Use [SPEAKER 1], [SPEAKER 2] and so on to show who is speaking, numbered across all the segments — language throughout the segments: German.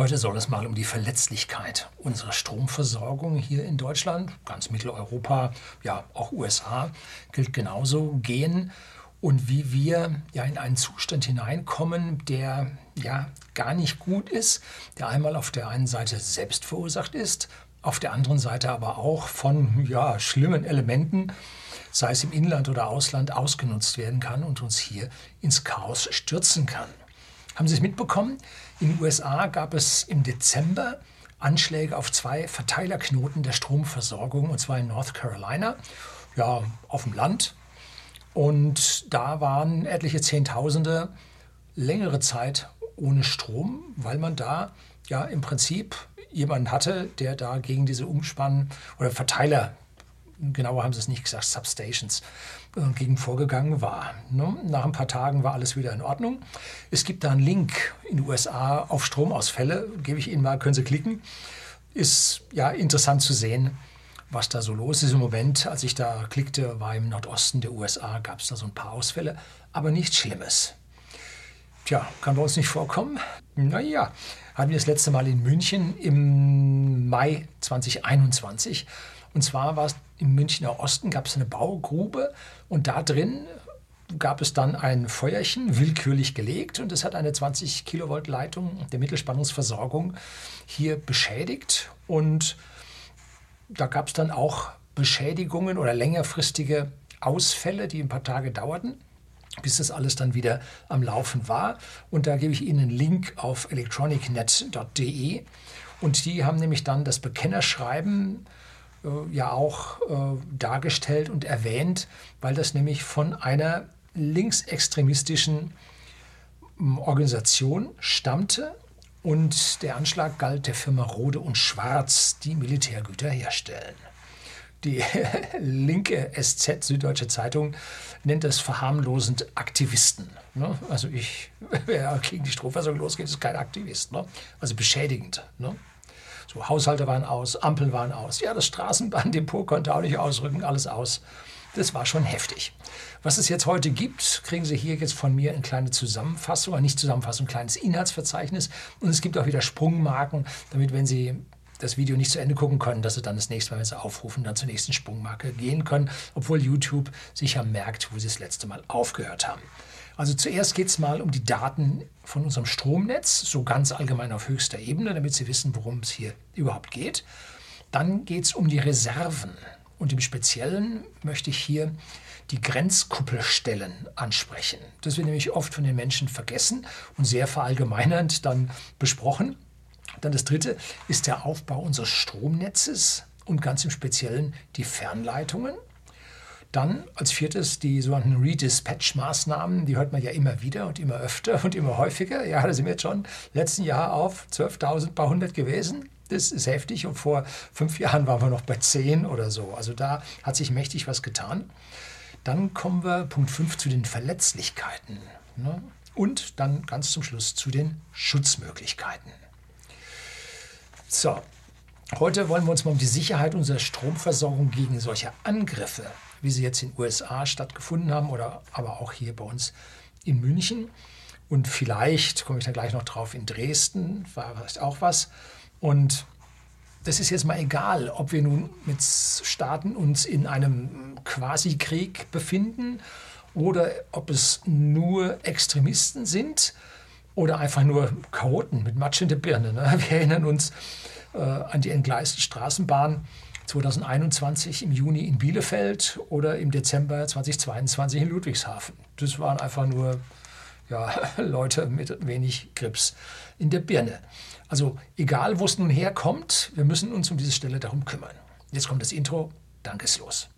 [SPEAKER 1] Heute soll es mal um die Verletzlichkeit unserer Stromversorgung hier in Deutschland, ganz Mitteleuropa, ja auch USA gilt genauso gehen und wie wir ja in einen Zustand hineinkommen, der ja gar nicht gut ist, der einmal auf der einen Seite selbst verursacht ist, auf der anderen Seite aber auch von ja schlimmen Elementen, sei es im Inland oder Ausland, ausgenutzt werden kann und uns hier ins Chaos stürzen kann. Haben Sie es mitbekommen? In den USA gab es im Dezember Anschläge auf zwei Verteilerknoten der Stromversorgung, und zwar in North Carolina, ja, auf dem Land. Und da waren etliche Zehntausende längere Zeit ohne Strom, weil man da ja im Prinzip jemanden hatte, der da gegen diese Umspann- oder Verteiler genauer haben sie es nicht gesagt, Substations, gegen vorgegangen war. Ne? Nach ein paar Tagen war alles wieder in Ordnung. Es gibt da einen Link in den USA auf Stromausfälle, gebe ich Ihnen mal, können Sie klicken. Ist ja interessant zu sehen, was da so los ist im Moment. Als ich da klickte, war im Nordosten der USA, gab es da so ein paar Ausfälle, aber nichts Schlimmes. Tja, kann bei uns nicht vorkommen. Naja, hatten wir das letzte Mal in München im Mai 2021. Und zwar war es im Münchner Osten, gab es eine Baugrube und da drin gab es dann ein Feuerchen, willkürlich gelegt und es hat eine 20 Kilovolt Leitung der Mittelspannungsversorgung hier beschädigt und da gab es dann auch Beschädigungen oder längerfristige Ausfälle, die ein paar Tage dauerten, bis das alles dann wieder am Laufen war. Und da gebe ich Ihnen einen Link auf electronicnet.de und die haben nämlich dann das Bekennerschreiben äh, ja auch äh, dargestellt und erwähnt, weil das nämlich von einer linksextremistischen ähm, Organisation stammte und der Anschlag galt der Firma Rode und Schwarz, die Militärgüter herstellen. Die linke SZ, Süddeutsche Zeitung, nennt das verharmlosend Aktivisten. Ne? Also ich, wer gegen die Stromversorgung losgeht, ist kein Aktivist. Ne? Also beschädigend. Ne? So, Haushalte waren aus, Ampeln waren aus. Ja, das Straßenbahndepot konnte auch nicht ausrücken, alles aus. Das war schon heftig. Was es jetzt heute gibt, kriegen Sie hier jetzt von mir eine kleine Zusammenfassung, nicht Zusammenfassung, ein kleines Inhaltsverzeichnis. Und es gibt auch wieder Sprungmarken, damit, wenn Sie das Video nicht zu Ende gucken können, dass Sie dann das nächste Mal, wenn Sie aufrufen, dann zur nächsten Sprungmarke gehen können, obwohl YouTube sicher merkt, wo Sie das letzte Mal aufgehört haben. Also zuerst geht es mal um die Daten von unserem Stromnetz, so ganz allgemein auf höchster Ebene, damit Sie wissen, worum es hier überhaupt geht. Dann geht es um die Reserven. Und im Speziellen möchte ich hier die Grenzkuppelstellen ansprechen. Das wird nämlich oft von den Menschen vergessen und sehr verallgemeinernd dann besprochen. Dann das dritte ist der Aufbau unseres Stromnetzes und ganz im Speziellen die Fernleitungen. Dann als viertes die sogenannten Redispatch-Maßnahmen, die hört man ja immer wieder und immer öfter und immer häufiger. Ja, da sind wir jetzt schon letzten Jahr auf 12.000 paar hundert gewesen. Das ist heftig und vor fünf Jahren waren wir noch bei 10 oder so. Also da hat sich mächtig was getan. Dann kommen wir, Punkt 5, zu den Verletzlichkeiten. Ne? Und dann ganz zum Schluss zu den Schutzmöglichkeiten. So, heute wollen wir uns mal um die Sicherheit unserer Stromversorgung gegen solche Angriffe wie sie jetzt in den USA stattgefunden haben oder aber auch hier bei uns in München. Und vielleicht, komme ich dann gleich noch drauf, in Dresden war vielleicht auch was. Und das ist jetzt mal egal, ob wir nun mit Staaten uns in einem Quasi-Krieg befinden oder ob es nur Extremisten sind oder einfach nur Chaoten mit Matsch in der Birne. Ne? Wir erinnern uns äh, an die entgleiste Straßenbahn 2021 im Juni in Bielefeld oder im Dezember 2022 in Ludwigshafen. Das waren einfach nur ja, Leute mit wenig Grips in der Birne. Also egal, wo es nun herkommt, wir müssen uns um diese Stelle darum kümmern. Jetzt kommt das Intro. Danke, ist los.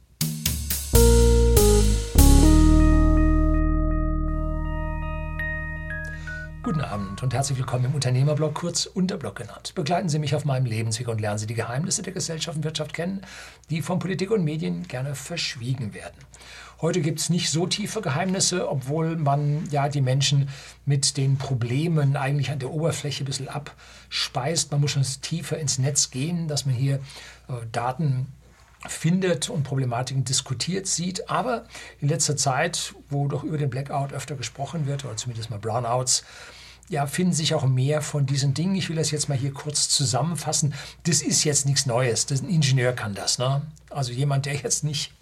[SPEAKER 1] Guten Abend und herzlich willkommen im Unternehmerblog, kurz Unterblog genannt. Begleiten Sie mich auf meinem Lebensweg und lernen Sie die Geheimnisse der Gesellschaft und Wirtschaft kennen, die von Politik und Medien gerne verschwiegen werden. Heute gibt es nicht so tiefe Geheimnisse, obwohl man ja die Menschen mit den Problemen eigentlich an der Oberfläche ein bisschen abspeist. Man muss schon tiefer ins Netz gehen, dass man hier äh, Daten findet und Problematiken diskutiert sieht. Aber in letzter Zeit, wo doch über den Blackout öfter gesprochen wird, oder zumindest mal Brownouts, ja, finden sich auch mehr von diesen Dingen. Ich will das jetzt mal hier kurz zusammenfassen. Das ist jetzt nichts Neues. Das, ein Ingenieur kann das. Ne? Also jemand, der jetzt nicht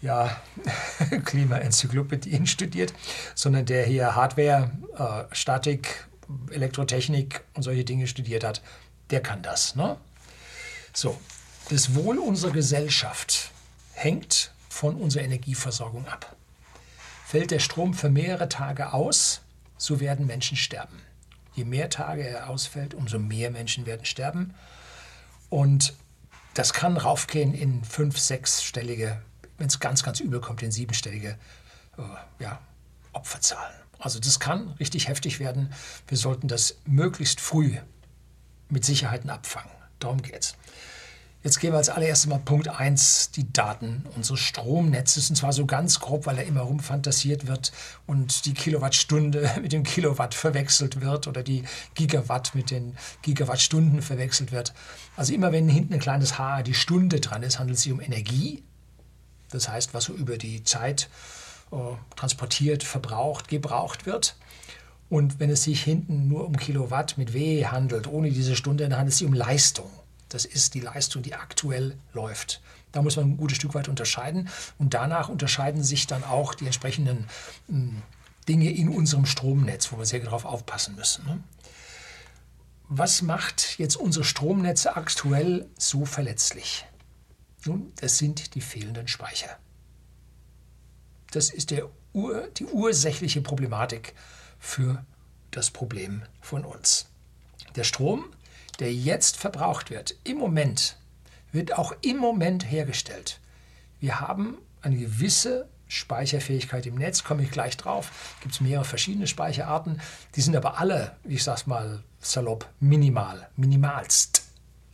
[SPEAKER 1] ja, Klimaenzyklopädien studiert, sondern der hier Hardware, äh, Statik, Elektrotechnik und solche Dinge studiert hat, der kann das. Ne? So, das Wohl unserer Gesellschaft hängt von unserer Energieversorgung ab. Fällt der Strom für mehrere Tage aus, so werden Menschen sterben. Je mehr Tage er ausfällt, umso mehr Menschen werden sterben. Und das kann raufgehen in fünf-, sechsstellige, wenn es ganz, ganz übel kommt, in siebenstellige äh, ja, Opferzahlen. Also das kann richtig heftig werden. Wir sollten das möglichst früh mit Sicherheiten abfangen. Darum geht's. Jetzt gehen wir als allererstes mal Punkt 1, die Daten unseres Stromnetzes. Und zwar so ganz grob, weil er immer rumfantasiert wird und die Kilowattstunde mit dem Kilowatt verwechselt wird oder die Gigawatt mit den Gigawattstunden verwechselt wird. Also immer wenn hinten ein kleines H, die Stunde dran ist, handelt es sich um Energie. Das heißt, was so über die Zeit äh, transportiert, verbraucht, gebraucht wird. Und wenn es sich hinten nur um Kilowatt mit W handelt, ohne diese Stunde, dann handelt es sich um Leistung. Das ist die Leistung, die aktuell läuft. Da muss man ein gutes Stück weit unterscheiden. Und danach unterscheiden sich dann auch die entsprechenden hm, Dinge in unserem Stromnetz, wo wir sehr darauf aufpassen müssen. Ne? Was macht jetzt unsere Stromnetze aktuell so verletzlich? Nun, das sind die fehlenden Speicher. Das ist der die ursächliche Problematik für das Problem von uns. Der Strom, der jetzt verbraucht wird, im Moment, wird auch im Moment hergestellt. Wir haben eine gewisse Speicherfähigkeit im Netz, komme ich gleich drauf. Gibt es mehrere verschiedene Speicherarten. Die sind aber alle, ich sage mal salopp, minimal, minimalst.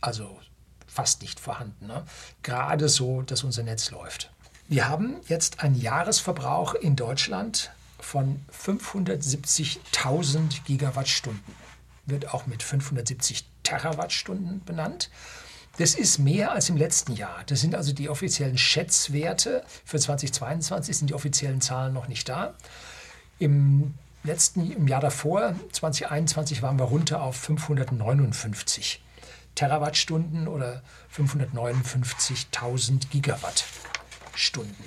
[SPEAKER 1] Also fast nicht vorhanden. Ne? Gerade so, dass unser Netz läuft. Wir haben jetzt einen Jahresverbrauch in Deutschland von 570.000 Gigawattstunden. Wird auch mit 570 Terawattstunden benannt. Das ist mehr als im letzten Jahr. Das sind also die offiziellen Schätzwerte. Für 2022 sind die offiziellen Zahlen noch nicht da. Im letzten, im Jahr davor, 2021, waren wir runter auf 559 Terawattstunden oder 559.000 Gigawatt. Stunden.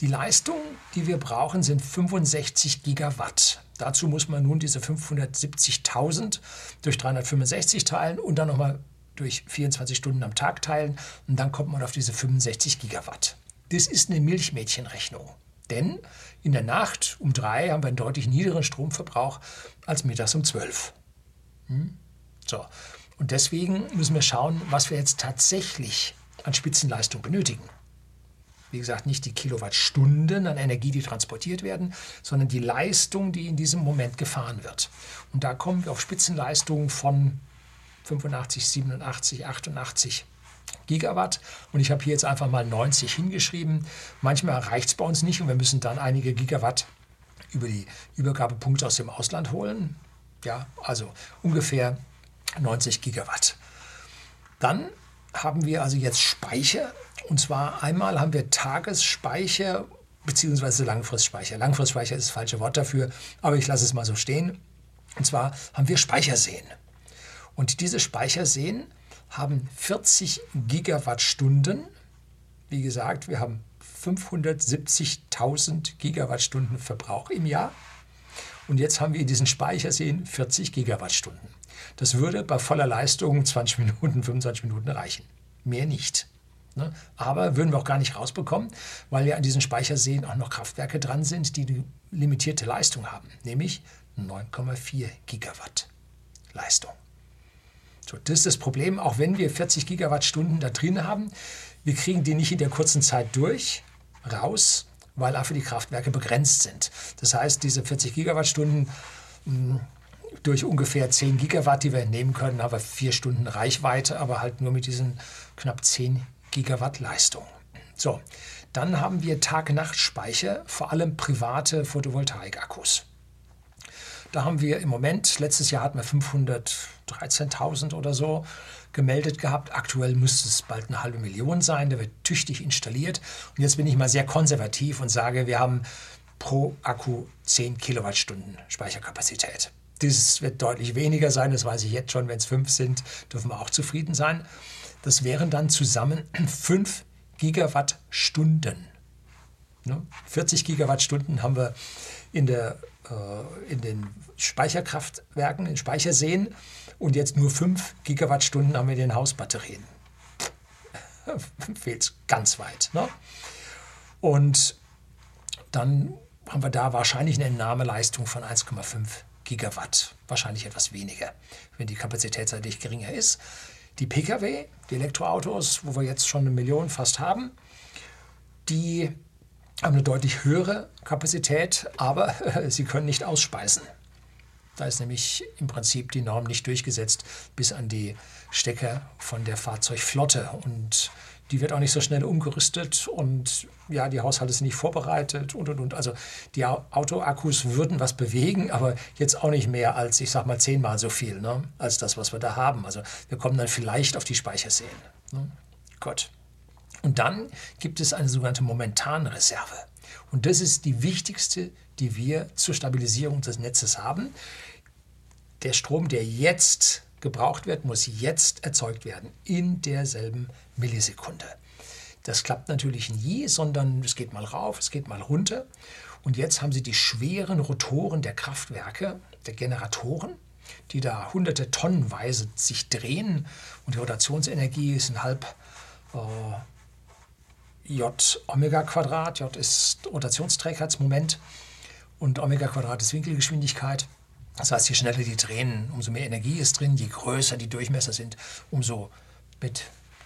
[SPEAKER 1] Die Leistung, die wir brauchen, sind 65 Gigawatt. Dazu muss man nun diese 570.000 durch 365 teilen und dann nochmal durch 24 Stunden am Tag teilen und dann kommt man auf diese 65 Gigawatt. Das ist eine Milchmädchenrechnung. Denn in der Nacht um drei haben wir einen deutlich niedrigeren Stromverbrauch als mittags um zwölf. Hm? So. Und deswegen müssen wir schauen, was wir jetzt tatsächlich an Spitzenleistung benötigen wie gesagt, nicht die Kilowattstunden an Energie, die transportiert werden, sondern die Leistung, die in diesem Moment gefahren wird. Und da kommen wir auf Spitzenleistungen von 85, 87, 88 Gigawatt. Und ich habe hier jetzt einfach mal 90 hingeschrieben. Manchmal reicht es bei uns nicht und wir müssen dann einige Gigawatt über die Übergabepunkte aus dem Ausland holen. Ja, also ungefähr 90 Gigawatt. Dann haben wir also jetzt Speicher. Und zwar einmal haben wir Tagesspeicher bzw. Langfristspeicher. Langfristspeicher ist das falsche Wort dafür, aber ich lasse es mal so stehen. Und zwar haben wir Speicherseen. Und diese Speicherseen haben 40 Gigawattstunden. Wie gesagt, wir haben 570.000 Gigawattstunden Verbrauch im Jahr. Und jetzt haben wir in diesen Speicherseen 40 Gigawattstunden. Das würde bei voller Leistung 20 Minuten, 25 Minuten reichen. Mehr nicht. Ne? Aber würden wir auch gar nicht rausbekommen, weil ja an diesen Speicherseen auch noch Kraftwerke dran sind, die eine limitierte Leistung haben, nämlich 9,4 Gigawatt Leistung. So, das ist das Problem, auch wenn wir 40 Gigawattstunden da drin haben, wir kriegen die nicht in der kurzen Zeit durch, raus, weil dafür die Kraftwerke begrenzt sind. Das heißt, diese 40 Gigawattstunden hm, durch ungefähr 10 Gigawatt, die wir entnehmen können, haben wir vier Stunden Reichweite, aber halt nur mit diesen knapp 10 Gigawatt Leistung. So, dann haben wir Tag-Nacht-Speicher, vor allem private Photovoltaik-Akkus. Da haben wir im Moment, letztes Jahr hatten wir 513.000 oder so gemeldet gehabt. Aktuell müsste es bald eine halbe Million sein. Der wird tüchtig installiert. Und jetzt bin ich mal sehr konservativ und sage, wir haben pro Akku 10 Kilowattstunden Speicherkapazität. Das wird deutlich weniger sein, das weiß ich jetzt schon. Wenn es 5 sind, dürfen wir auch zufrieden sein. Das wären dann zusammen 5 Gigawattstunden. 40 ne? Gigawattstunden haben wir in, der, äh, in den Speicherkraftwerken, in Speicherseen und jetzt nur 5 Gigawattstunden haben wir in den Hausbatterien. Fehlt ganz weit. Ne? Und dann haben wir da wahrscheinlich eine Entnahmeleistung von 1,5 Gigawatt. Wahrscheinlich etwas weniger, wenn die Kapazität seitlich geringer ist. Die Pkw, die Elektroautos, wo wir jetzt schon eine Million fast haben, die haben eine deutlich höhere Kapazität, aber sie können nicht ausspeisen. Da ist nämlich im Prinzip die Norm nicht durchgesetzt bis an die Stecker von der Fahrzeugflotte. Und die wird auch nicht so schnell umgerüstet und ja, die Haushalte sind nicht vorbereitet und und und. Also die Autoakkus würden was bewegen, aber jetzt auch nicht mehr als, ich sag mal, zehnmal so viel, ne, als das, was wir da haben. Also wir kommen dann vielleicht auf die Speicherseen. Ne? Gut. Und dann gibt es eine sogenannte Momentanreserve. Und das ist die wichtigste, die wir zur Stabilisierung des Netzes haben. Der Strom, der jetzt gebraucht wird, muss jetzt erzeugt werden, in derselben Millisekunde. Das klappt natürlich nie, sondern es geht mal rauf, es geht mal runter. Und jetzt haben Sie die schweren Rotoren der Kraftwerke, der Generatoren, die da hunderte Tonnenweise sich drehen. Und die Rotationsenergie ist ein halb äh, J Omega Quadrat. J ist Rotationsträgheitsmoment und Omega Quadrat ist Winkelgeschwindigkeit. Das heißt, je schneller die drehen, umso mehr Energie ist drin, je größer die Durchmesser sind, umso mit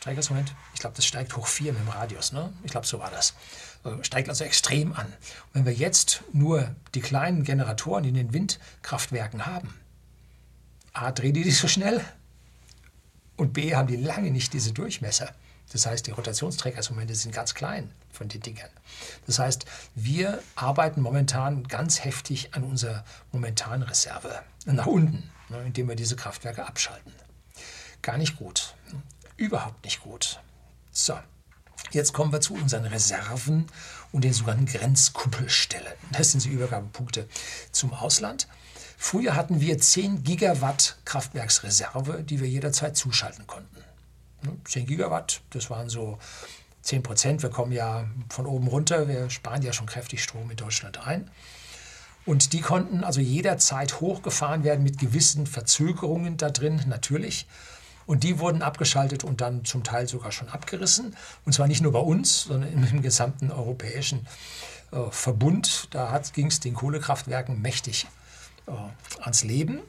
[SPEAKER 1] Trägersmoment, ich glaube, das steigt hoch 4 mit dem Radius, ne? Ich glaube, so war das. Steigt also extrem an. Und wenn wir jetzt nur die kleinen Generatoren in den Windkraftwerken haben, A, drehen die nicht so schnell und B, haben die lange nicht diese Durchmesser. Das heißt, die Rotationsträgersmomente sind ganz klein von den Dingern. Das heißt, wir arbeiten momentan ganz heftig an unserer momentanen Reserve nach unten, ne, indem wir diese Kraftwerke abschalten. Gar nicht gut. Überhaupt nicht gut. So, jetzt kommen wir zu unseren Reserven und den sogenannten Grenzkuppelstellen. Das sind die Übergabepunkte zum Ausland. Früher hatten wir 10 Gigawatt Kraftwerksreserve, die wir jederzeit zuschalten konnten. 10 Gigawatt, das waren so 10 Prozent. Wir kommen ja von oben runter, wir sparen ja schon kräftig Strom in Deutschland ein. Und die konnten also jederzeit hochgefahren werden mit gewissen Verzögerungen da drin, natürlich. Und die wurden abgeschaltet und dann zum Teil sogar schon abgerissen. Und zwar nicht nur bei uns, sondern im gesamten europäischen äh, Verbund. Da ging es den Kohlekraftwerken mächtig äh, ans Leben.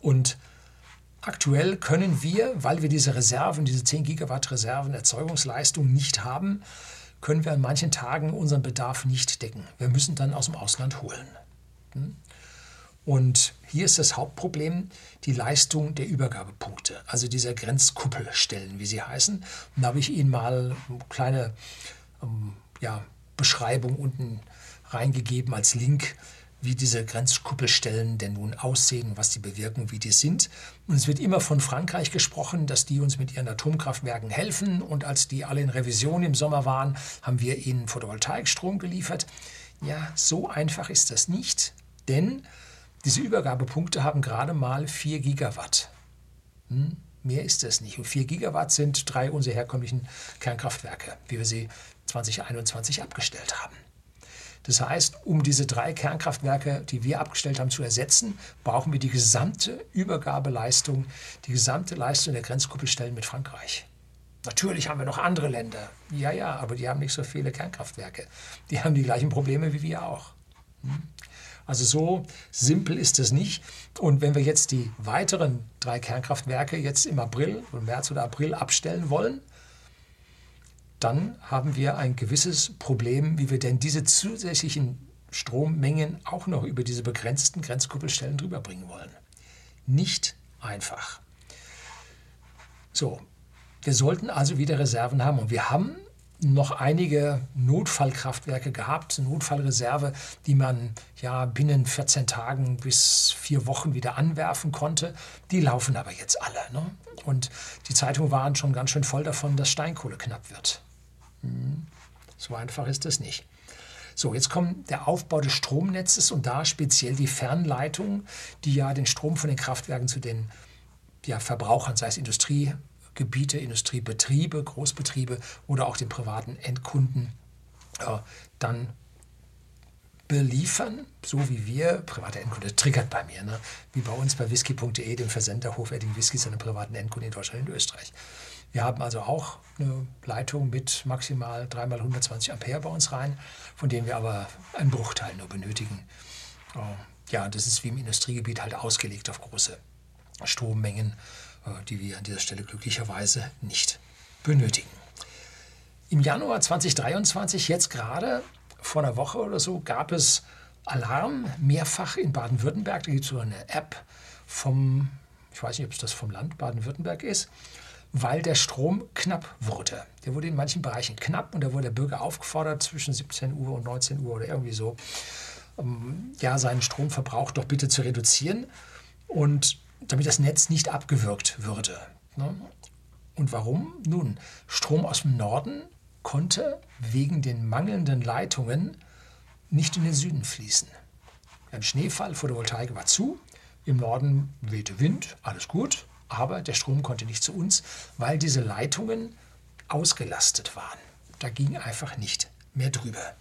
[SPEAKER 1] Und Aktuell können wir, weil wir diese Reserven, diese 10 Gigawatt Reserven Erzeugungsleistung nicht haben, können wir an manchen Tagen unseren Bedarf nicht decken. Wir müssen dann aus dem Ausland holen. Hm? Und hier ist das Hauptproblem die Leistung der Übergabepunkte, also dieser Grenzkuppelstellen, wie sie heißen. Und da habe ich Ihnen mal eine kleine ähm, ja, Beschreibung unten reingegeben als Link wie diese Grenzkuppelstellen denn nun aussehen, was sie bewirken, wie die sind. Und es wird immer von Frankreich gesprochen, dass die uns mit ihren Atomkraftwerken helfen. Und als die alle in Revision im Sommer waren, haben wir ihnen Photovoltaikstrom geliefert. Ja, so einfach ist das nicht, denn diese Übergabepunkte haben gerade mal 4 Gigawatt. Hm? Mehr ist es nicht. Und 4 Gigawatt sind drei unserer herkömmlichen Kernkraftwerke, wie wir sie 2021 abgestellt haben. Das heißt, um diese drei Kernkraftwerke, die wir abgestellt haben, zu ersetzen, brauchen wir die gesamte Übergabeleistung, die gesamte Leistung der Grenzkuppelstellen mit Frankreich. Natürlich haben wir noch andere Länder. Ja, ja, aber die haben nicht so viele Kernkraftwerke. Die haben die gleichen Probleme wie wir auch. Also so simpel ist es nicht. Und wenn wir jetzt die weiteren drei Kernkraftwerke jetzt im April, im März oder April abstellen wollen, dann haben wir ein gewisses Problem, wie wir denn diese zusätzlichen Strommengen auch noch über diese begrenzten Grenzkuppelstellen drüber bringen wollen. Nicht einfach. So, wir sollten also wieder Reserven haben und wir haben noch einige Notfallkraftwerke gehabt, Notfallreserve, die man ja binnen 14 Tagen bis vier Wochen wieder anwerfen konnte. Die laufen aber jetzt alle. Ne? Und die Zeitungen waren schon ganz schön voll davon, dass Steinkohle knapp wird. So einfach ist es nicht. So, jetzt kommt der Aufbau des Stromnetzes und da speziell die Fernleitungen, die ja den Strom von den Kraftwerken zu den ja, Verbrauchern, sei es Industriegebiete, Industriebetriebe, Großbetriebe oder auch den privaten Endkunden, äh, dann beliefern, so wie wir, private Endkunde, triggert bei mir, ne? wie bei uns bei whisky.de, dem Versender hochwertigen Whiskys an den privaten Endkunden in Deutschland und Österreich. Wir haben also auch eine Leitung mit maximal 3x120 Ampere bei uns rein, von denen wir aber einen Bruchteil nur benötigen. Äh, ja, das ist wie im Industriegebiet halt ausgelegt auf große Strommengen, die wir an dieser Stelle glücklicherweise nicht benötigen. Im Januar 2023, jetzt gerade vor einer Woche oder so, gab es Alarm mehrfach in Baden-Württemberg. Da gibt es so eine App vom, ich weiß nicht, ob es das vom Land Baden-Württemberg ist, weil der Strom knapp wurde. Der wurde in manchen Bereichen knapp und da wurde der Bürger aufgefordert, zwischen 17 Uhr und 19 Uhr oder irgendwie so, ähm, ja, seinen Stromverbrauch doch bitte zu reduzieren und damit das Netz nicht abgewürgt würde. Ne? Und warum? Nun, Strom aus dem Norden konnte wegen den mangelnden Leitungen nicht in den Süden fließen. Ein Schneefall, Photovoltaik war zu, im Norden wehte Wind, alles gut, aber der Strom konnte nicht zu uns, weil diese Leitungen ausgelastet waren. Da ging einfach nicht mehr drüber.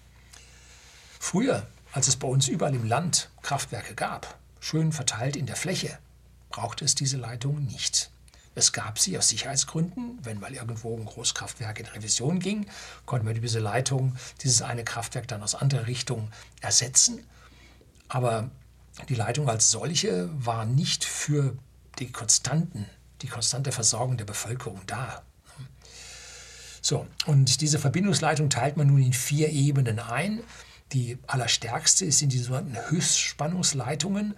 [SPEAKER 1] Früher, als es bei uns überall im Land Kraftwerke gab, schön verteilt in der Fläche, brauchte es diese Leitungen nicht. Es gab sie aus Sicherheitsgründen. Wenn mal irgendwo ein Großkraftwerk in Revision ging, konnte man diese Leitung, dieses eine Kraftwerk dann aus anderer Richtung ersetzen. Aber die Leitung als solche war nicht für die konstanten, die konstante Versorgung der Bevölkerung da. So, und diese Verbindungsleitung teilt man nun in vier Ebenen ein. Die allerstärkste sind die sogenannten Höchstspannungsleitungen.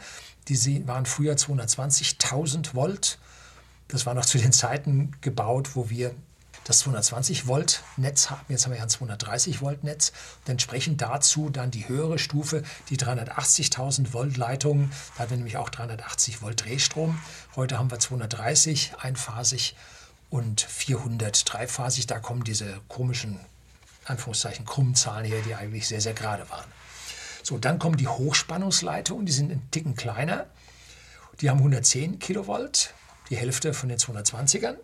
[SPEAKER 1] Die waren früher 220.000 Volt. Das war noch zu den Zeiten gebaut, wo wir das 220 Volt Netz haben. Jetzt haben wir ja ein 230 Volt Netz. Und entsprechend dazu dann die höhere Stufe, die 380.000 Volt Leitung. Da hatten wir nämlich auch 380 Volt Drehstrom. Heute haben wir 230 einphasig und 400 dreiphasig. Da kommen diese komischen, Anführungszeichen, krummen Zahlen her, die eigentlich sehr, sehr gerade waren. So, dann kommen die Hochspannungsleitungen, die sind ein Ticken kleiner. Die haben 110 Kilovolt, die Hälfte von den 220ern.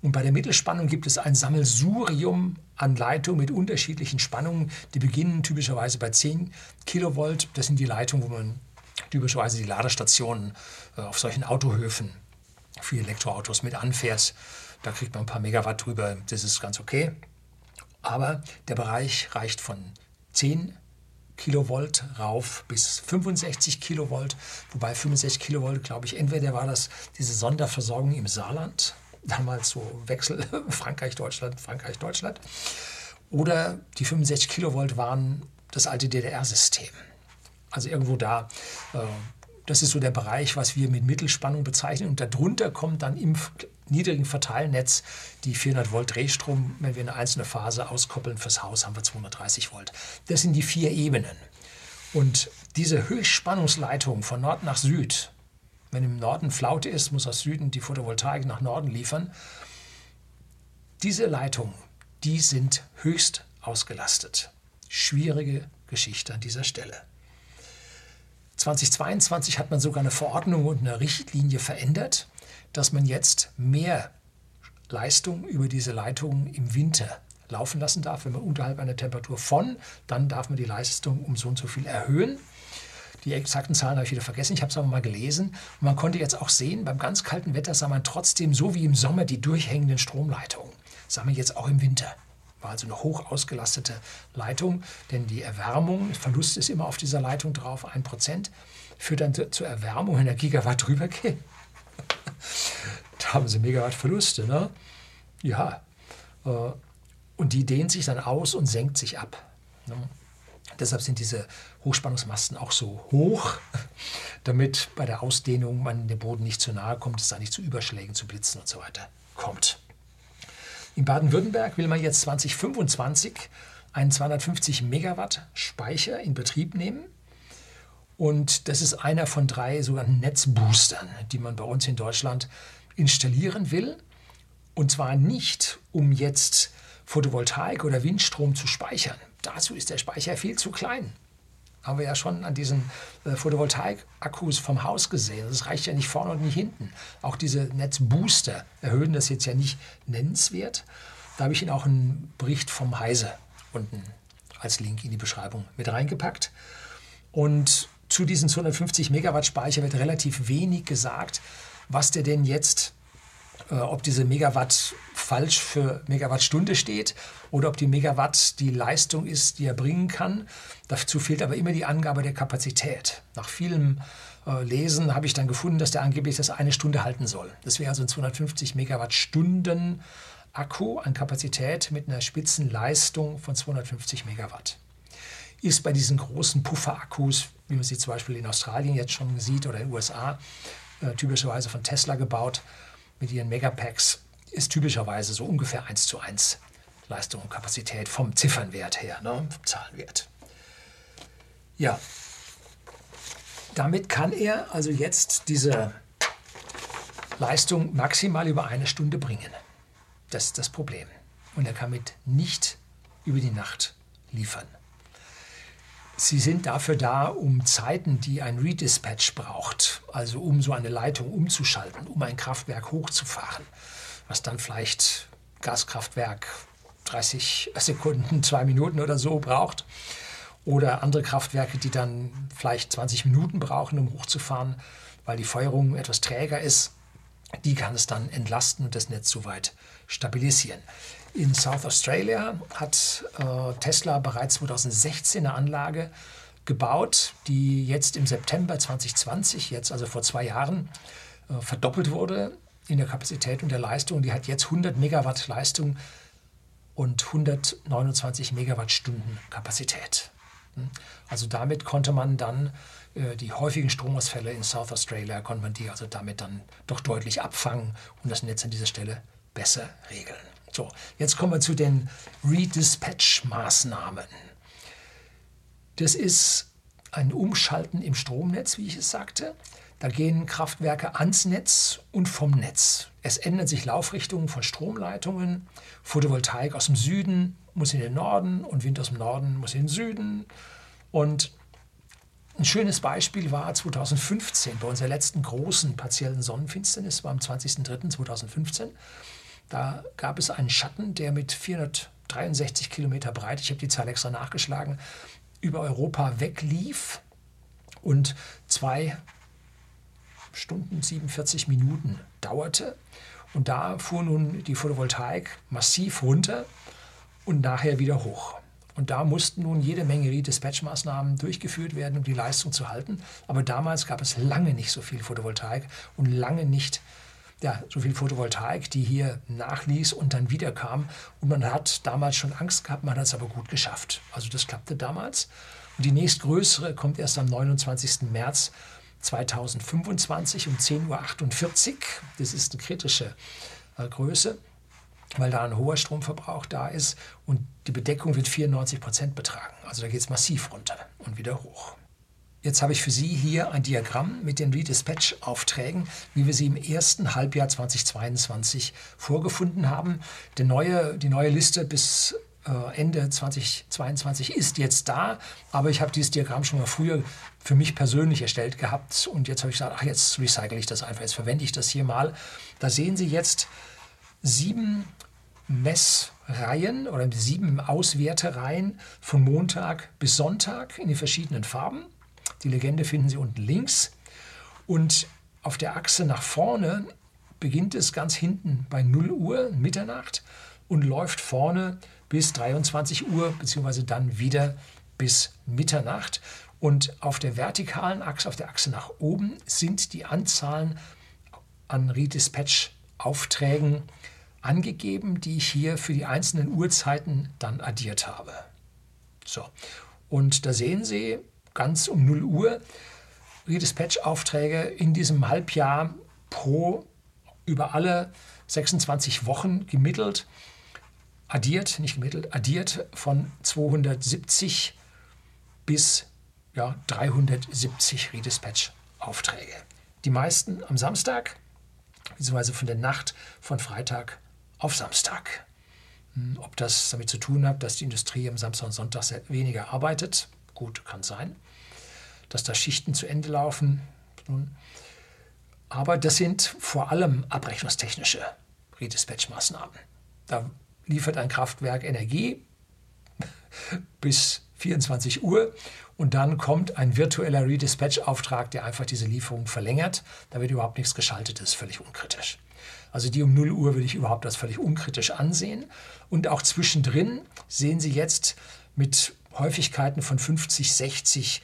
[SPEAKER 1] Und bei der Mittelspannung gibt es ein Sammelsurium an Leitungen mit unterschiedlichen Spannungen. Die beginnen typischerweise bei 10 Kilovolt. Das sind die Leitungen, wo man typischerweise die Ladestationen äh, auf solchen Autohöfen für Elektroautos mit anfährt. Da kriegt man ein paar Megawatt drüber. Das ist ganz okay. Aber der Bereich reicht von 10 Kilovolt rauf bis 65 Kilovolt. Wobei 65 Kilovolt, glaube ich, entweder war das diese Sonderversorgung im Saarland damals so Wechsel Frankreich-Deutschland, Frankreich-Deutschland. Oder die 65 Kilovolt waren das alte DDR-System. Also irgendwo da, äh, das ist so der Bereich, was wir mit Mittelspannung bezeichnen. Und darunter kommt dann im niedrigen Verteilnetz die 400 Volt Drehstrom. Wenn wir eine einzelne Phase auskoppeln fürs Haus, haben wir 230 Volt. Das sind die vier Ebenen. Und diese Höchstspannungsleitung von Nord nach Süd, wenn im Norden Flaute ist, muss aus Süden die Photovoltaik nach Norden liefern. Diese Leitungen, die sind höchst ausgelastet. Schwierige Geschichte an dieser Stelle. 2022 hat man sogar eine Verordnung und eine Richtlinie verändert, dass man jetzt mehr Leistung über diese Leitungen im Winter laufen lassen darf. Wenn man unterhalb einer Temperatur von, dann darf man die Leistung um so und so viel erhöhen. Die exakten Zahlen habe ich wieder vergessen, ich habe es aber mal gelesen. Und man konnte jetzt auch sehen, beim ganz kalten Wetter sah man trotzdem so wie im Sommer die durchhängenden Stromleitungen. Das sah man jetzt auch im Winter. War also eine hoch ausgelastete Leitung, denn die Erwärmung, Verlust ist immer auf dieser Leitung drauf, 1%, führt dann zur Erwärmung, wenn der Gigawatt drüber geht. Haben sie Megawatt-Verluste, ne? Ja. Äh, und die dehnt sich dann aus und senkt sich ab. Ne? Deshalb sind diese Hochspannungsmasten auch so hoch, damit bei der Ausdehnung man dem Boden nicht zu nahe kommt, es da nicht zu Überschlägen, zu Blitzen und so weiter kommt. In Baden-Württemberg will man jetzt 2025 einen 250 Megawatt Speicher in Betrieb nehmen. Und das ist einer von drei sogenannten Netzboostern, die man bei uns in Deutschland installieren will. Und zwar nicht, um jetzt Photovoltaik oder Windstrom zu speichern. dazu ist der Speicher viel zu klein. Haben wir ja schon an diesen äh, Photovoltaik-Akkus vom Haus gesehen. Das reicht ja nicht vorne und nicht hinten. Auch diese Netzbooster erhöhen das jetzt ja nicht nennenswert. Da habe ich Ihnen auch einen Bericht vom Heise unten als Link in die Beschreibung mit reingepackt. Und zu diesen 250 Megawatt Speicher wird relativ wenig gesagt, was der denn jetzt, äh, ob diese Megawatt falsch für Megawattstunde steht oder ob die Megawatt die Leistung ist, die er bringen kann. Dazu fehlt aber immer die Angabe der Kapazität. Nach vielem äh, Lesen habe ich dann gefunden, dass der angeblich das eine Stunde halten soll. Das wäre also ein 250 Megawattstunden Akku an Kapazität mit einer Spitzenleistung von 250 Megawatt. Ist bei diesen großen Pufferakkus, wie man sie zum Beispiel in Australien jetzt schon sieht oder in den USA, äh, typischerweise von Tesla gebaut, mit ihren Megapacks, ist typischerweise so ungefähr 1 zu 1 Leistung und Kapazität vom Ziffernwert her, ne, vom Zahlenwert. Ja, damit kann er also jetzt diese Leistung maximal über eine Stunde bringen. Das ist das Problem. Und er kann mit nicht über die Nacht liefern. Sie sind dafür da, um Zeiten, die ein Redispatch braucht, also um so eine Leitung umzuschalten, um ein Kraftwerk hochzufahren, was dann vielleicht Gaskraftwerk 30 Sekunden, zwei Minuten oder so braucht, oder andere Kraftwerke, die dann vielleicht 20 Minuten brauchen, um hochzufahren, weil die Feuerung etwas träger ist, die kann es dann entlasten und das Netz soweit stabilisieren. In South Australia hat äh, Tesla bereits 2016 eine Anlage gebaut, die jetzt im September 2020, jetzt also vor zwei Jahren, äh, verdoppelt wurde in der Kapazität und der Leistung. Die hat jetzt 100 Megawatt Leistung und 129 Megawattstunden Kapazität. Hm? Also damit konnte man dann äh, die häufigen Stromausfälle in South Australia, konnte man die also damit dann doch deutlich abfangen und das Netz an dieser Stelle besser regeln. So, jetzt kommen wir zu den Redispatch-Maßnahmen. Das ist ein Umschalten im Stromnetz, wie ich es sagte. Da gehen Kraftwerke ans Netz und vom Netz. Es ändern sich Laufrichtungen von Stromleitungen. Photovoltaik aus dem Süden muss in den Norden und Wind aus dem Norden muss in den Süden. Und ein schönes Beispiel war 2015 bei unserer letzten großen partiellen Sonnenfinsternis, war am 20.03.2015. Da gab es einen Schatten, der mit 463 Kilometer breit, ich habe die Zahl extra nachgeschlagen, über Europa weglief und zwei Stunden 47 Minuten dauerte. Und da fuhr nun die Photovoltaik massiv runter und nachher wieder hoch. Und da mussten nun jede Menge Redispatch-Maßnahmen durchgeführt werden, um die Leistung zu halten. Aber damals gab es lange nicht so viel Photovoltaik und lange nicht ja, so viel Photovoltaik, die hier nachließ und dann wieder kam. Und man hat damals schon Angst gehabt, man hat es aber gut geschafft. Also das klappte damals. Und die nächstgrößere kommt erst am 29. März 2025 um 10.48 Uhr. Das ist eine kritische äh, Größe, weil da ein hoher Stromverbrauch da ist und die Bedeckung wird 94 Prozent betragen. Also da geht es massiv runter und wieder hoch. Jetzt habe ich für Sie hier ein Diagramm mit den Redispatch-Aufträgen, wie wir sie im ersten Halbjahr 2022 vorgefunden haben. Die neue, die neue Liste bis äh, Ende 2022 ist jetzt da, aber ich habe dieses Diagramm schon mal früher für mich persönlich erstellt gehabt und jetzt habe ich gesagt, ach, jetzt recycle ich das einfach, jetzt verwende ich das hier mal. Da sehen Sie jetzt sieben Messreihen oder sieben Auswertereien von Montag bis Sonntag in den verschiedenen Farben. Die Legende finden Sie unten links. Und auf der Achse nach vorne beginnt es ganz hinten bei 0 Uhr, Mitternacht, und läuft vorne bis 23 Uhr, beziehungsweise dann wieder bis Mitternacht. Und auf der vertikalen Achse, auf der Achse nach oben, sind die Anzahlen an Redispatch-Aufträgen angegeben, die ich hier für die einzelnen Uhrzeiten dann addiert habe. So, und da sehen Sie, ganz um 0 Uhr Redispatch-Aufträge in diesem Halbjahr pro über alle 26 Wochen gemittelt, addiert, nicht gemittelt, addiert von 270 bis ja, 370 Redispatch-Aufträge. Die meisten am Samstag, beziehungsweise von der Nacht von Freitag auf Samstag. Hm, ob das damit zu tun hat, dass die Industrie am Samstag und Sonntag weniger arbeitet, gut, kann sein. Dass da Schichten zu Ende laufen. Aber das sind vor allem abrechnungstechnische Redispatch-Maßnahmen. Da liefert ein Kraftwerk Energie bis 24 Uhr und dann kommt ein virtueller Redispatch-Auftrag, der einfach diese Lieferung verlängert. Da wird überhaupt nichts geschaltet, das ist völlig unkritisch. Also die um 0 Uhr würde ich überhaupt als völlig unkritisch ansehen. Und auch zwischendrin sehen Sie jetzt mit Häufigkeiten von 50, 60,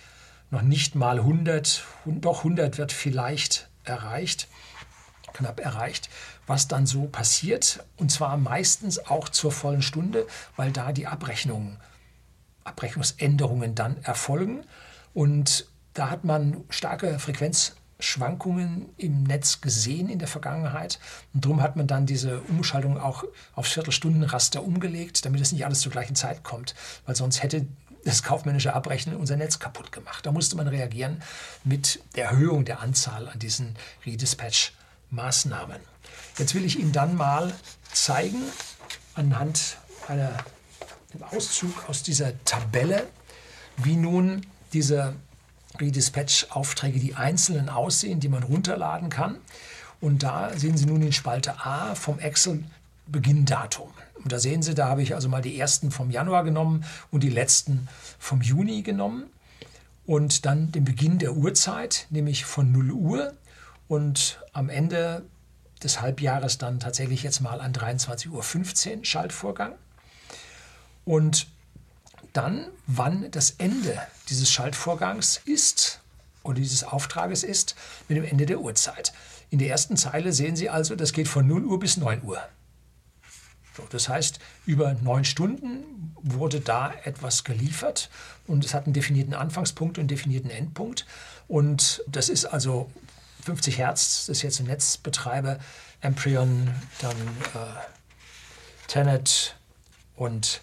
[SPEAKER 1] noch nicht mal 100, doch 100 wird vielleicht erreicht, knapp erreicht, was dann so passiert. Und zwar meistens auch zur vollen Stunde, weil da die Abrechnungen, Abrechnungsänderungen dann erfolgen. Und da hat man starke Frequenz Schwankungen im Netz gesehen in der Vergangenheit. Und darum hat man dann diese Umschaltung auch aufs Viertelstundenraster umgelegt, damit es nicht alles zur gleichen Zeit kommt, weil sonst hätte das kaufmännische Abrechnen unser Netz kaputt gemacht. Da musste man reagieren mit der Erhöhung der Anzahl an diesen Redispatch-Maßnahmen. Jetzt will ich Ihnen dann mal zeigen, anhand einer, einem Auszug aus dieser Tabelle, wie nun diese Redispatch-Aufträge, die einzelnen aussehen, die man runterladen kann. Und da sehen Sie nun in Spalte A vom Excel Beginndatum. Und da sehen Sie, da habe ich also mal die ersten vom Januar genommen und die letzten vom Juni genommen. Und dann den Beginn der Uhrzeit, nämlich von 0 Uhr. Und am Ende des Halbjahres dann tatsächlich jetzt mal an 23.15 Uhr Schaltvorgang. Und dann, wann das Ende dieses Schaltvorgangs ist oder dieses Auftrages ist, mit dem Ende der Uhrzeit. In der ersten Zeile sehen Sie also, das geht von 0 Uhr bis 9 Uhr. So, das heißt, über neun Stunden wurde da etwas geliefert und es hat einen definierten Anfangspunkt und einen definierten Endpunkt. Und das ist also 50 Hertz, das ist jetzt ein Netzbetreiber, Amprion, dann äh, Tenet und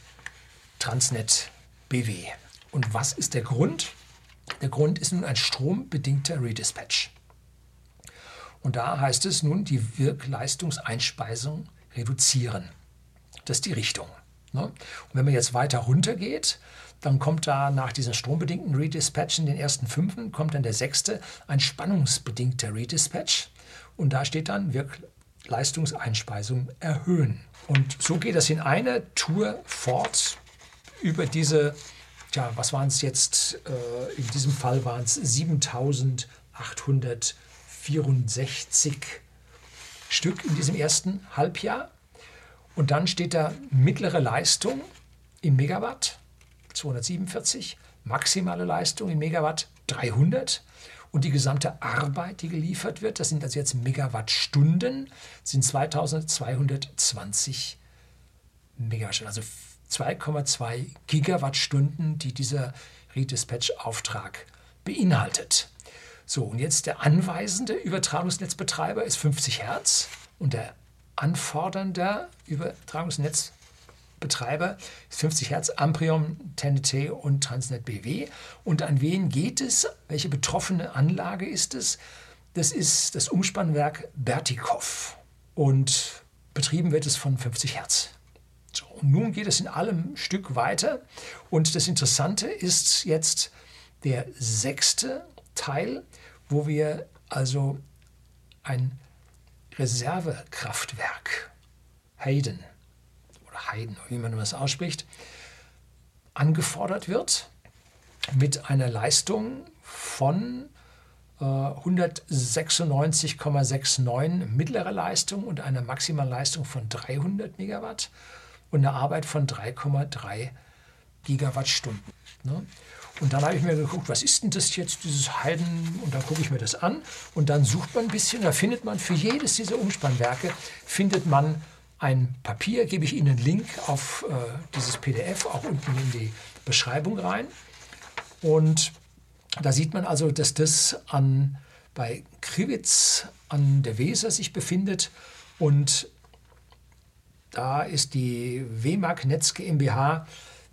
[SPEAKER 1] Transnet BW. Und was ist der Grund? Der Grund ist nun ein strombedingter Redispatch. Und da heißt es nun, die Wirkleistungseinspeisung reduzieren. Das ist die Richtung. Ne? Und wenn man jetzt weiter runter geht, dann kommt da nach diesen strombedingten Redispatchen, den ersten fünften, kommt dann der sechste, ein spannungsbedingter Redispatch. Und da steht dann Wirkleistungseinspeisung erhöhen. Und so geht das in einer Tour fort über diese, ja, was waren es jetzt, äh, in diesem Fall waren es 7864 Stück in diesem ersten Halbjahr. Und dann steht da mittlere Leistung in Megawatt 247, maximale Leistung in Megawatt 300 und die gesamte Arbeit, die geliefert wird, das sind also jetzt Megawattstunden, sind 2220 Megawattstunden, also 2,2 Gigawattstunden, die dieser Redispatch-Auftrag beinhaltet. So, und jetzt der anweisende Übertragungsnetzbetreiber ist 50 Hertz und der anfordernde Übertragungsnetzbetreiber ist 50 Hertz, Amprion, TNT und Transnet BW. Und an wen geht es? Welche betroffene Anlage ist es? Das ist das Umspannwerk Bertikow und betrieben wird es von 50 Hertz. Und nun geht es in allem Stück weiter. Und das Interessante ist jetzt der sechste Teil, wo wir also ein Reservekraftwerk Hayden oder Hayden, wie man das ausspricht, angefordert wird mit einer Leistung von 196,69 äh, mittlere Leistung und einer Maximalleistung von 300 Megawatt und eine Arbeit von 3,3 Gigawattstunden. Ne? Und dann habe ich mir geguckt, was ist denn das jetzt, dieses Heiden? Und dann gucke ich mir das an und dann sucht man ein bisschen, da findet man für jedes dieser Umspannwerke, findet man ein Papier, gebe ich Ihnen einen Link auf äh, dieses PDF, auch unten in die Beschreibung rein. Und da sieht man also, dass das an, bei Krivitz an der Weser sich befindet und da ist die WMAG Netz GmbH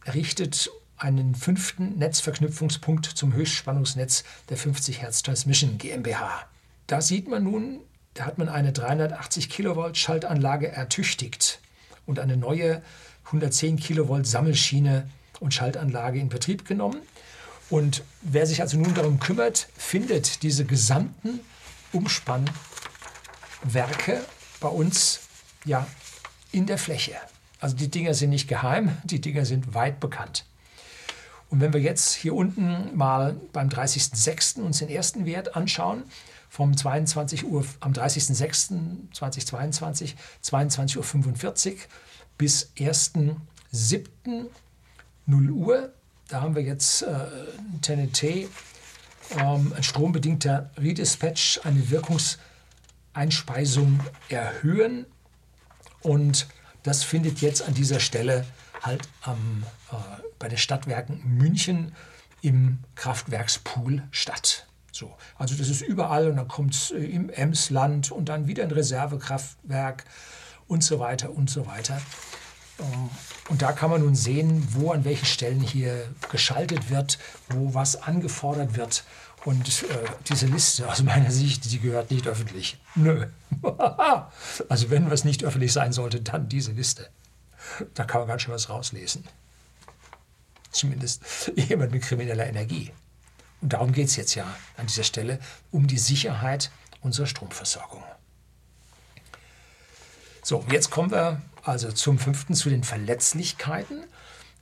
[SPEAKER 1] errichtet einen fünften Netzverknüpfungspunkt zum Höchstspannungsnetz der 50 Hertz Transmission GmbH. Da sieht man nun, da hat man eine 380 Kilovolt Schaltanlage ertüchtigt und eine neue 110 Kilovolt Sammelschiene und Schaltanlage in Betrieb genommen. Und wer sich also nun darum kümmert, findet diese gesamten Umspannwerke bei uns ja in der Fläche. Also die Dinger sind nicht geheim, die Dinger sind weit bekannt. Und wenn wir jetzt hier unten mal beim 30.06. uns den ersten Wert anschauen, vom 22 Uhr am 30.06.2022, 22.45 Uhr bis 1.07. 0 Uhr, da haben wir jetzt äh, TNT, ähm, ein strombedingter Redispatch, eine Wirkungseinspeisung erhöhen und das findet jetzt an dieser Stelle halt am, äh, bei den Stadtwerken München im Kraftwerkspool statt. So, also das ist überall und dann kommt es äh, im Emsland und dann wieder ein Reservekraftwerk und so weiter und so weiter. Ähm, und da kann man nun sehen, wo an welchen Stellen hier geschaltet wird, wo was angefordert wird. Und äh, diese Liste aus meiner Sicht, die gehört nicht öffentlich. Nö. also wenn was nicht öffentlich sein sollte, dann diese Liste. Da kann man ganz schön was rauslesen. Zumindest jemand mit krimineller Energie. Und darum geht es jetzt ja an dieser Stelle, um die Sicherheit unserer Stromversorgung. So, jetzt kommen wir also zum fünften zu den Verletzlichkeiten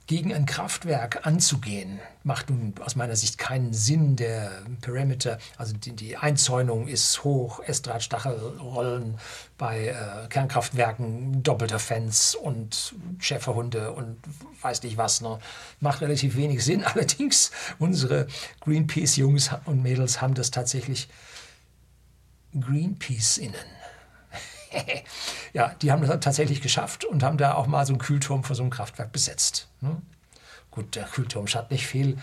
[SPEAKER 1] gegen ein Kraftwerk anzugehen, macht nun aus meiner Sicht keinen Sinn. Der Perimeter, also die, die Einzäunung ist hoch, Estradstachelrollen bei äh, Kernkraftwerken, doppelter Fans und Schäferhunde und weiß nicht was. Ne? Macht relativ wenig Sinn. Allerdings, unsere Greenpeace-Jungs und Mädels haben das tatsächlich Greenpeace-Innen ja, die haben das tatsächlich geschafft und haben da auch mal so einen Kühlturm vor so einem Kraftwerk besetzt. Ne? Gut, der Kühlturm schadet nicht viel,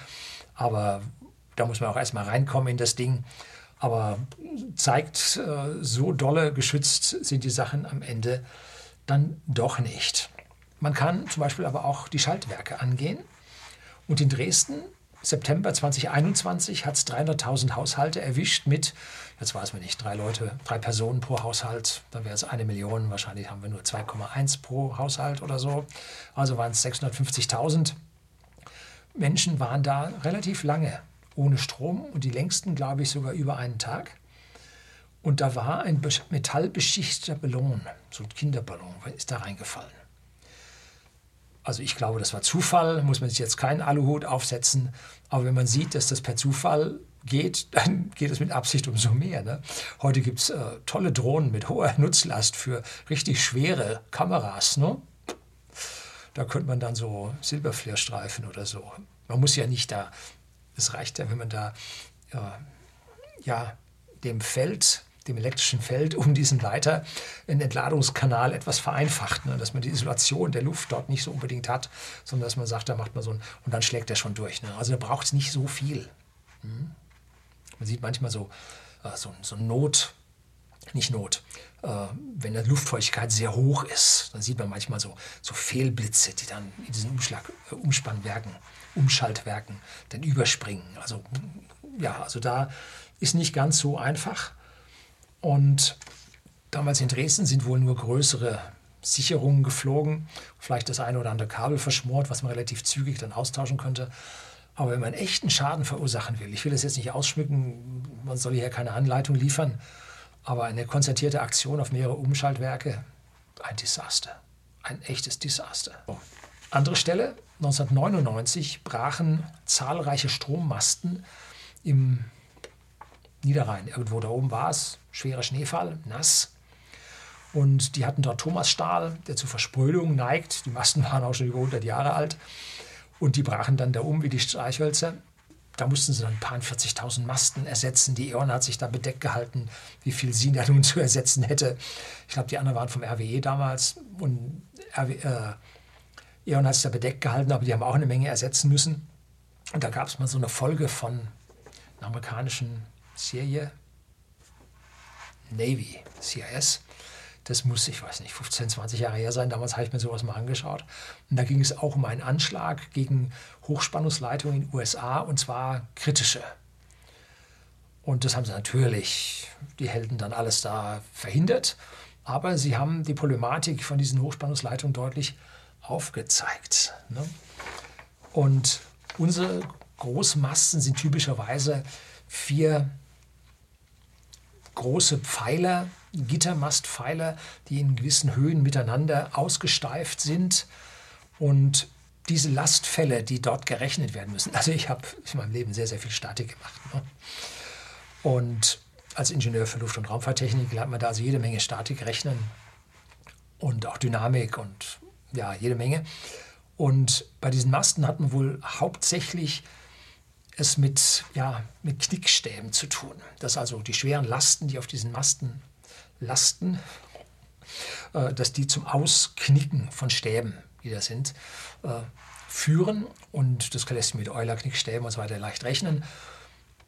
[SPEAKER 1] aber da muss man auch erstmal reinkommen in das Ding. Aber zeigt, äh, so dolle geschützt sind die Sachen am Ende dann doch nicht. Man kann zum Beispiel aber auch die Schaltwerke angehen. Und in Dresden September 2021 hat es 300.000 Haushalte erwischt mit, jetzt weiß man nicht, drei Leute, drei Personen pro Haushalt, dann wäre es eine Million, wahrscheinlich haben wir nur 2,1 pro Haushalt oder so. Also waren es 650.000 Menschen waren da relativ lange ohne Strom und die längsten, glaube ich, sogar über einen Tag. Und da war ein metallbeschichteter Ballon, so ein Kinderballon, ist da reingefallen. Also ich glaube, das war Zufall, muss man sich jetzt keinen Aluhut aufsetzen. Aber wenn man sieht, dass das per Zufall geht, dann geht es mit Absicht umso mehr. Ne? Heute gibt es äh, tolle Drohnen mit hoher Nutzlast für richtig schwere Kameras. Ne? Da könnte man dann so Silberflirstreifen oder so. Man muss ja nicht da, es reicht ja, wenn man da äh, ja, dem Feld dem elektrischen Feld um diesen Leiter einen Entladungskanal etwas vereinfacht, ne? dass man die Isolation der Luft dort nicht so unbedingt hat, sondern dass man sagt, da macht man so ein, und dann schlägt er schon durch. Ne? Also da braucht es nicht so viel. Hm? Man sieht manchmal so, äh, so, so Not, nicht Not, äh, wenn die Luftfeuchtigkeit sehr hoch ist, dann sieht man manchmal so, so Fehlblitze, die dann in diesen Umschlag, äh, Umspannwerken, Umschaltwerken dann überspringen. Also ja, also da ist nicht ganz so einfach. Und damals in Dresden sind wohl nur größere Sicherungen geflogen, vielleicht das eine oder andere Kabel verschmort, was man relativ zügig dann austauschen könnte. Aber wenn man echten Schaden verursachen will, ich will das jetzt nicht ausschmücken, man soll hier keine Anleitung liefern, aber eine konzertierte Aktion auf mehrere Umschaltwerke, ein Desaster, ein echtes Desaster. Andere Stelle, 1999 brachen zahlreiche Strommasten im Niederrhein. Irgendwo da oben war es, schwerer Schneefall, nass. Und die hatten dort Thomasstahl, der zur Versprödung neigt. Die Masten waren auch schon über 100 Jahre alt. Und die brachen dann da um wie die Streichhölzer. Da mussten sie dann ein paar 40.000 Masten ersetzen. Die E.ON hat sich da bedeckt gehalten, wie viel sie da nun zu ersetzen hätte. Ich glaube, die anderen waren vom RWE damals. Und RW, äh, E.ON hat sich da bedeckt gehalten, aber die haben auch eine Menge ersetzen müssen. Und da gab es mal so eine Folge von amerikanischen Serie Navy, CIS. Das muss, ich weiß nicht, 15, 20 Jahre her sein. Damals habe ich mir sowas mal angeschaut. Und da ging es auch um einen Anschlag gegen Hochspannungsleitungen in den USA und zwar kritische. Und das haben sie natürlich, die Helden, dann alles da verhindert. aber sie haben die Problematik von diesen Hochspannungsleitungen deutlich aufgezeigt. Ne? Und unsere Großmasten sind typischerweise vier große Pfeiler, Gittermastpfeiler, die in gewissen Höhen miteinander ausgesteift sind. Und diese Lastfälle, die dort gerechnet werden müssen. Also ich habe in meinem Leben sehr, sehr viel Statik gemacht. Ne? Und als Ingenieur für Luft- und Raumfahrttechnik lernt man da also jede Menge Statik rechnen und auch Dynamik und ja, jede Menge. Und bei diesen Masten hat man wohl hauptsächlich es mit, ja, mit Knickstäben zu tun. Dass also die schweren Lasten, die auf diesen Masten lasten, äh, dass die zum Ausknicken von Stäben, die da sind, äh, führen. Und das lässt mit Euler, Knickstäben und so weiter leicht rechnen.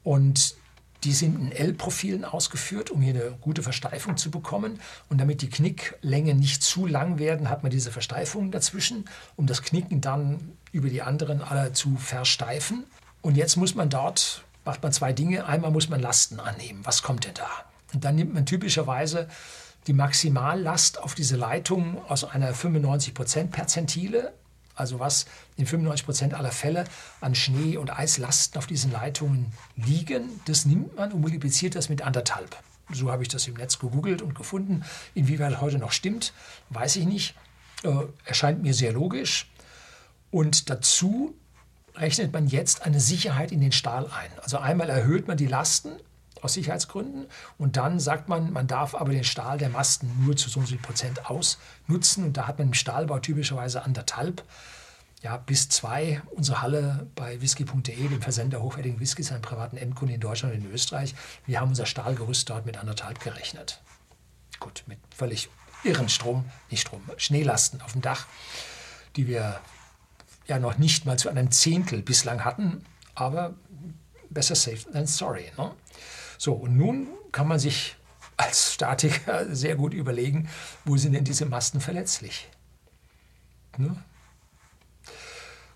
[SPEAKER 1] Und die sind in L-Profilen ausgeführt, um hier eine gute Versteifung zu bekommen. Und damit die Knicklängen nicht zu lang werden, hat man diese Versteifungen dazwischen, um das Knicken dann über die anderen alle zu versteifen. Und jetzt muss man dort, macht man zwei Dinge. Einmal muss man Lasten annehmen. Was kommt denn da? Und dann nimmt man typischerweise die Maximallast auf diese Leitung aus einer 95% Perzentile, also was in 95% aller Fälle an Schnee- und Eislasten auf diesen Leitungen liegen, das nimmt man und multipliziert das mit anderthalb. So habe ich das im Netz gegoogelt und gefunden. Inwieweit heute noch stimmt, weiß ich nicht. Äh, erscheint mir sehr logisch. Und dazu rechnet man jetzt eine Sicherheit in den Stahl ein. Also einmal erhöht man die Lasten aus Sicherheitsgründen und dann sagt man, man darf aber den Stahl der Masten nur zu so und so viel Prozent ausnutzen und da hat man im Stahlbau typischerweise anderthalb ja, bis zwei. Unsere Halle bei whisky.de, dem Versender hochwertigen Whiskys, einen privaten Endkunden in Deutschland und in Österreich. Wir haben unser Stahlgerüst dort mit anderthalb gerechnet. Gut, mit völlig irren Strom, nicht Strom, Schneelasten auf dem Dach, die wir ja noch nicht mal zu einem Zehntel bislang hatten, aber besser safe than sorry. Ne? So, und nun kann man sich als Statiker sehr gut überlegen, wo sind denn diese Masten verletzlich? Ne?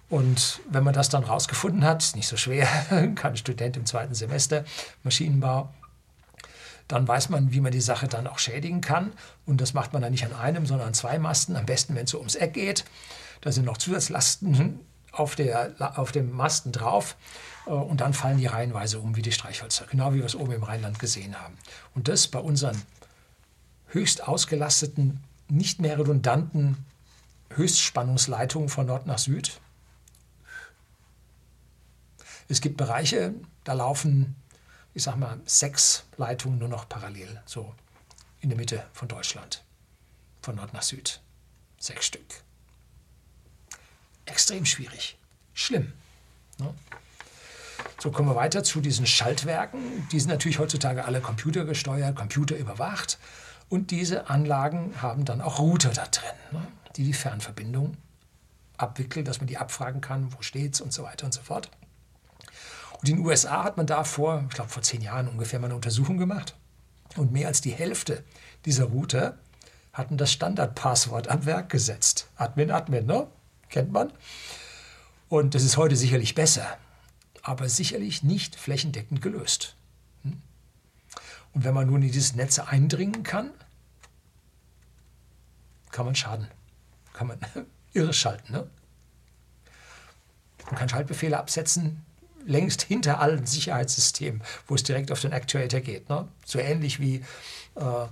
[SPEAKER 1] Und wenn man das dann rausgefunden hat, ist nicht so schwer, kann Student im zweiten Semester Maschinenbau, dann weiß man, wie man die Sache dann auch schädigen kann. Und das macht man dann nicht an einem, sondern an zwei Masten. Am besten, wenn es so ums Eck geht. Da sind noch Zusatzlasten auf, der, auf dem Masten drauf. Äh, und dann fallen die reihenweise um wie die Streichhölzer, genau wie wir es oben im Rheinland gesehen haben. Und das bei unseren höchst ausgelasteten, nicht mehr redundanten Höchstspannungsleitungen von Nord nach Süd. Es gibt Bereiche, da laufen, ich sag mal, sechs Leitungen nur noch parallel, so in der Mitte von Deutschland, von Nord nach Süd. Sechs Stück. Extrem schwierig. Schlimm. Ne? So kommen wir weiter zu diesen Schaltwerken. Die sind natürlich heutzutage alle computergesteuert, computerüberwacht. Und diese Anlagen haben dann auch Router da drin, ne, die die Fernverbindung abwickeln, dass man die abfragen kann, wo steht's und so weiter und so fort. Und in den USA hat man da vor, ich glaube vor zehn Jahren ungefähr mal eine Untersuchung gemacht. Und mehr als die Hälfte dieser Router hatten das Standardpasswort am Werk gesetzt. Admin, Admin, ne? Kennt man. Und das ist heute sicherlich besser, aber sicherlich nicht flächendeckend gelöst. Hm? Und wenn man nun in diese Netze eindringen kann, kann man schaden. Kann man irre schalten. Ne? Man kann Schaltbefehle absetzen, längst hinter allen Sicherheitssystemen, wo es direkt auf den Actuator geht. Ne? So ähnlich wie äh,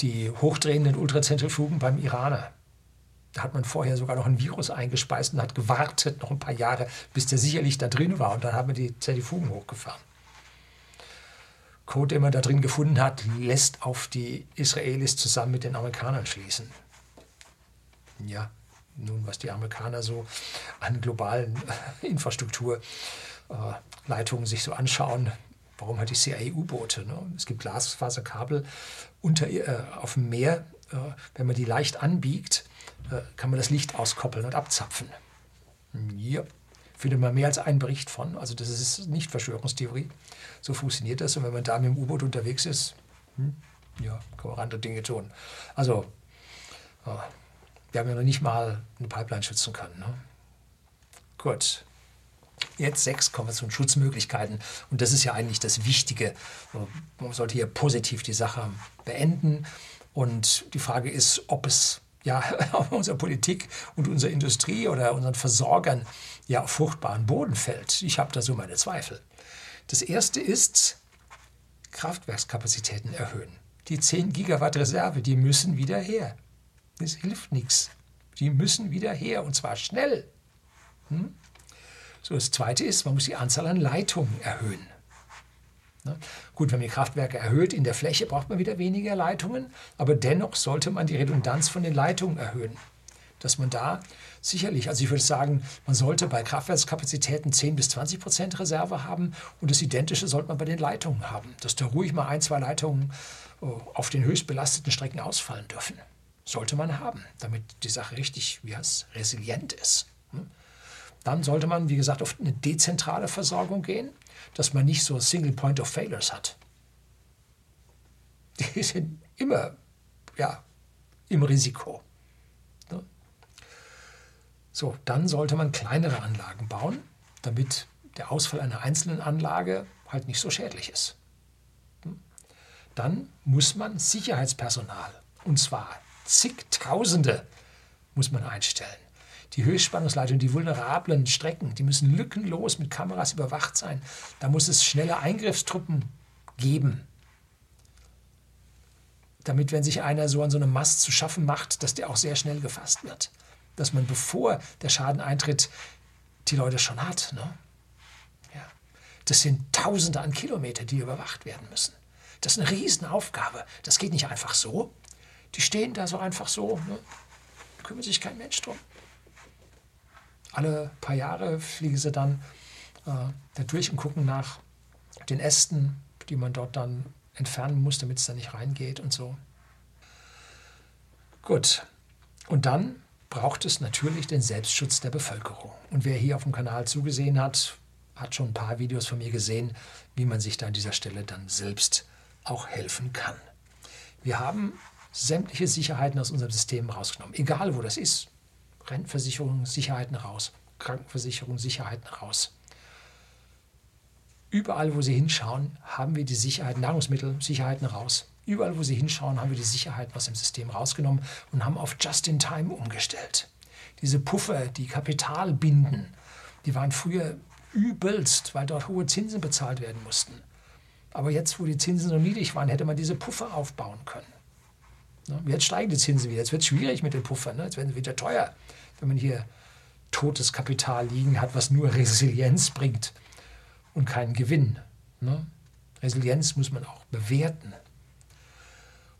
[SPEAKER 1] die hochdrehenden Ultrazentrifugen beim Iraner. Da hat man vorher sogar noch ein Virus eingespeist und hat gewartet noch ein paar Jahre, bis der sicherlich da drin war. Und dann haben wir die Zentrifugen hochgefahren. Code, den man da drin gefunden hat, lässt auf die Israelis zusammen mit den Amerikanern schließen. Ja, nun, was die Amerikaner so an globalen äh, Leitungen sich so anschauen, warum hat die CIA U-Boote? Ne? Es gibt Glasfaserkabel unter, äh, auf dem Meer. Äh, wenn man die leicht anbiegt, äh, kann man das Licht auskoppeln und abzapfen. Ja, findet man mehr als einen Bericht von. Also das ist nicht Verschwörungstheorie. So funktioniert das. Und wenn man da mit dem U-Boot unterwegs ist, hm, ja, kann man andere Dinge tun. Also, äh, wir haben ja noch nicht mal eine Pipeline schützen können. Ne? Gut. Jetzt sechs kommen wir zu den Schutzmöglichkeiten. Und das ist ja eigentlich das Wichtige. Man sollte hier positiv die Sache beenden. Und die Frage ist, ob es ja, auf unsere Politik und unsere Industrie oder unseren Versorgern ja auf fruchtbaren Boden fällt. Ich habe da so meine Zweifel. Das erste ist, Kraftwerkskapazitäten erhöhen. Die 10 Gigawatt Reserve, die müssen wieder her. Das hilft nichts. Die müssen wieder her und zwar schnell. Hm? So, das zweite ist, man muss die Anzahl an Leitungen erhöhen. Ne? Gut, wenn man die Kraftwerke erhöht in der Fläche, braucht man wieder weniger Leitungen, aber dennoch sollte man die Redundanz von den Leitungen erhöhen. Dass man da sicherlich, also ich würde sagen, man sollte bei Kraftwerkskapazitäten 10 bis 20 Prozent Reserve haben und das Identische sollte man bei den Leitungen haben, dass da ruhig mal ein, zwei Leitungen äh, auf den höchst belasteten Strecken ausfallen dürfen. Sollte man haben, damit die Sache richtig, wie heißt resilient ist. Hm? Dann sollte man, wie gesagt, auf eine dezentrale Versorgung gehen dass man nicht so Single Point of Failures hat. Die sind immer ja, im Risiko. Ne? So, dann sollte man kleinere Anlagen bauen, damit der Ausfall einer einzelnen Anlage halt nicht so schädlich ist. Hm? Dann muss man Sicherheitspersonal, und zwar zigtausende, muss man einstellen. Die Höchstspannungsleitungen, die vulnerablen Strecken, die müssen lückenlos mit Kameras überwacht sein. Da muss es schnelle Eingriffstruppen geben, damit, wenn sich einer so an so einem Mast zu schaffen macht, dass der auch sehr schnell gefasst wird. Dass man, bevor der Schaden eintritt, die Leute schon hat. Ne? Ja. Das sind Tausende an Kilometer, die überwacht werden müssen. Das ist eine Riesenaufgabe. Das geht nicht einfach so. Die stehen da so einfach so. Ne? Da kümmert sich kein Mensch drum alle paar Jahre fliegen sie dann äh, da durch und gucken nach den Ästen, die man dort dann entfernen muss, damit es da nicht reingeht und so. Gut. Und dann braucht es natürlich den Selbstschutz der Bevölkerung. Und wer hier auf dem Kanal zugesehen hat, hat schon ein paar Videos von mir gesehen, wie man sich da an dieser Stelle dann selbst auch helfen kann. Wir haben sämtliche Sicherheiten aus unserem System rausgenommen, egal wo das ist. Rentenversicherung, Sicherheiten raus, Krankenversicherung, Sicherheiten raus. Überall, wo Sie hinschauen, haben wir die Sicherheiten, Nahrungsmittel, Sicherheiten raus. Überall, wo Sie hinschauen, haben wir die Sicherheiten aus dem System rausgenommen und haben auf Just-in-Time umgestellt. Diese Puffer, die Kapital binden, die waren früher übelst, weil dort hohe Zinsen bezahlt werden mussten. Aber jetzt, wo die Zinsen so niedrig waren, hätte man diese Puffer aufbauen können. Jetzt steigen die Zinsen wieder. Jetzt wird es schwierig mit den Puffern. Ne? Jetzt werden sie wieder teuer, wenn man hier totes Kapital liegen hat, was nur Resilienz bringt und keinen Gewinn. Ne? Resilienz muss man auch bewerten.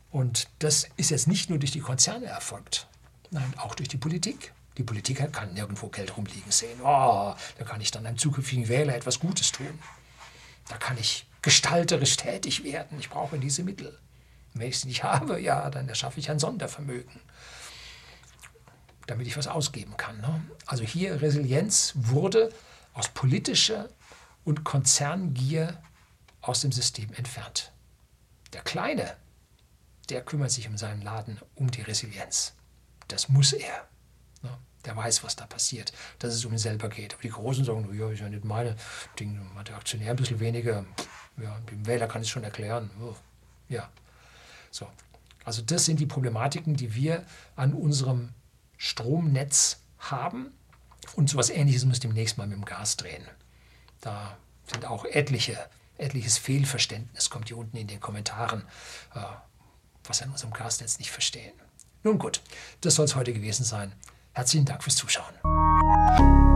[SPEAKER 1] Und das ist jetzt nicht nur durch die Konzerne erfolgt, nein, auch durch die Politik. Die Politiker kann nirgendwo Geld rumliegen sehen. Oh, da kann ich dann einem zukünftigen Wähler etwas Gutes tun. Da kann ich gestalterisch tätig werden. Ich brauche diese Mittel. Wenn ich es nicht habe, ja, dann erschaffe ich ein Sondervermögen, damit ich was ausgeben kann. Ne? Also hier Resilienz wurde aus politischer und Konzerngier aus dem System entfernt. Der Kleine, der kümmert sich um seinen Laden, um die Resilienz. Das muss er. Ne? Der weiß, was da passiert, dass es um ihn selber geht. Aber die Großen sagen, ja, ist ja nicht meine Dinge, der Aktionär ein bisschen weniger. Ja, dem Wähler kann ich es schon erklären. Ja, so. Also das sind die Problematiken, die wir an unserem Stromnetz haben. Und so etwas Ähnliches muss demnächst mal mit dem Gas drehen. Da sind auch etliche, etliches Fehlverständnis, kommt hier unten in den Kommentaren, äh, was wir an unserem Gasnetz nicht verstehen. Nun gut, das soll es heute gewesen sein. Herzlichen Dank fürs Zuschauen.